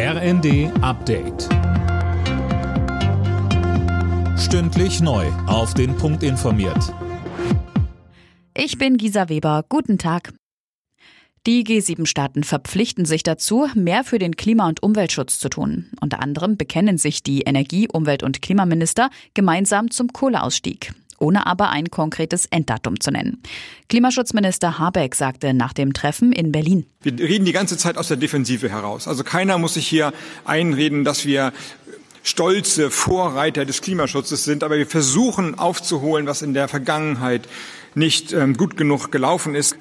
RND Update. Stündlich neu. Auf den Punkt informiert. Ich bin Gisa Weber. Guten Tag. Die G7-Staaten verpflichten sich dazu, mehr für den Klima- und Umweltschutz zu tun. Unter anderem bekennen sich die Energie-, Umwelt- und Klimaminister gemeinsam zum Kohleausstieg ohne aber ein konkretes Enddatum zu nennen. Klimaschutzminister Habeck sagte nach dem Treffen in Berlin. Wir reden die ganze Zeit aus der Defensive heraus. Also keiner muss sich hier einreden, dass wir stolze Vorreiter des Klimaschutzes sind, aber wir versuchen aufzuholen, was in der Vergangenheit nicht ähm, gut genug gelaufen ist.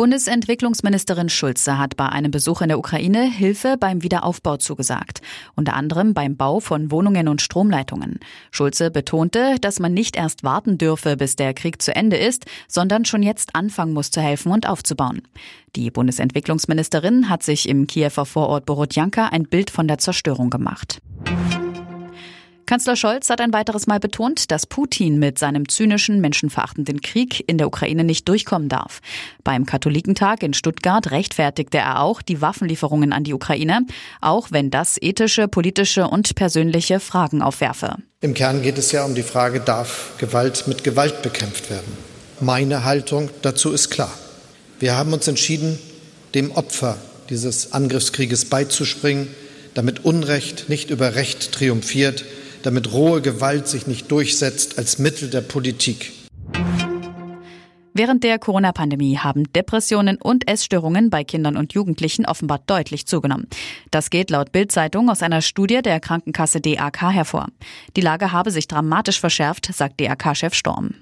Bundesentwicklungsministerin Schulze hat bei einem Besuch in der Ukraine Hilfe beim Wiederaufbau zugesagt, unter anderem beim Bau von Wohnungen und Stromleitungen. Schulze betonte, dass man nicht erst warten dürfe, bis der Krieg zu Ende ist, sondern schon jetzt anfangen muss zu helfen und aufzubauen. Die Bundesentwicklungsministerin hat sich im Kiewer Vorort Borodjanka ein Bild von der Zerstörung gemacht. Kanzler Scholz hat ein weiteres Mal betont, dass Putin mit seinem zynischen, menschenverachtenden Krieg in der Ukraine nicht durchkommen darf. Beim Katholikentag in Stuttgart rechtfertigte er auch die Waffenlieferungen an die Ukraine, auch wenn das ethische, politische und persönliche Fragen aufwerfe. Im Kern geht es ja um die Frage, darf Gewalt mit Gewalt bekämpft werden? Meine Haltung dazu ist klar. Wir haben uns entschieden, dem Opfer dieses Angriffskrieges beizuspringen, damit Unrecht nicht über Recht triumphiert damit rohe Gewalt sich nicht durchsetzt als Mittel der Politik. Während der Corona-Pandemie haben Depressionen und Essstörungen bei Kindern und Jugendlichen offenbar deutlich zugenommen. Das geht laut Bild-Zeitung aus einer Studie der Krankenkasse DAK hervor. Die Lage habe sich dramatisch verschärft, sagt DAK-Chef Storm.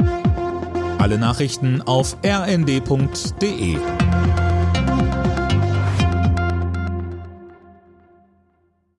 Alle Nachrichten auf rnd.de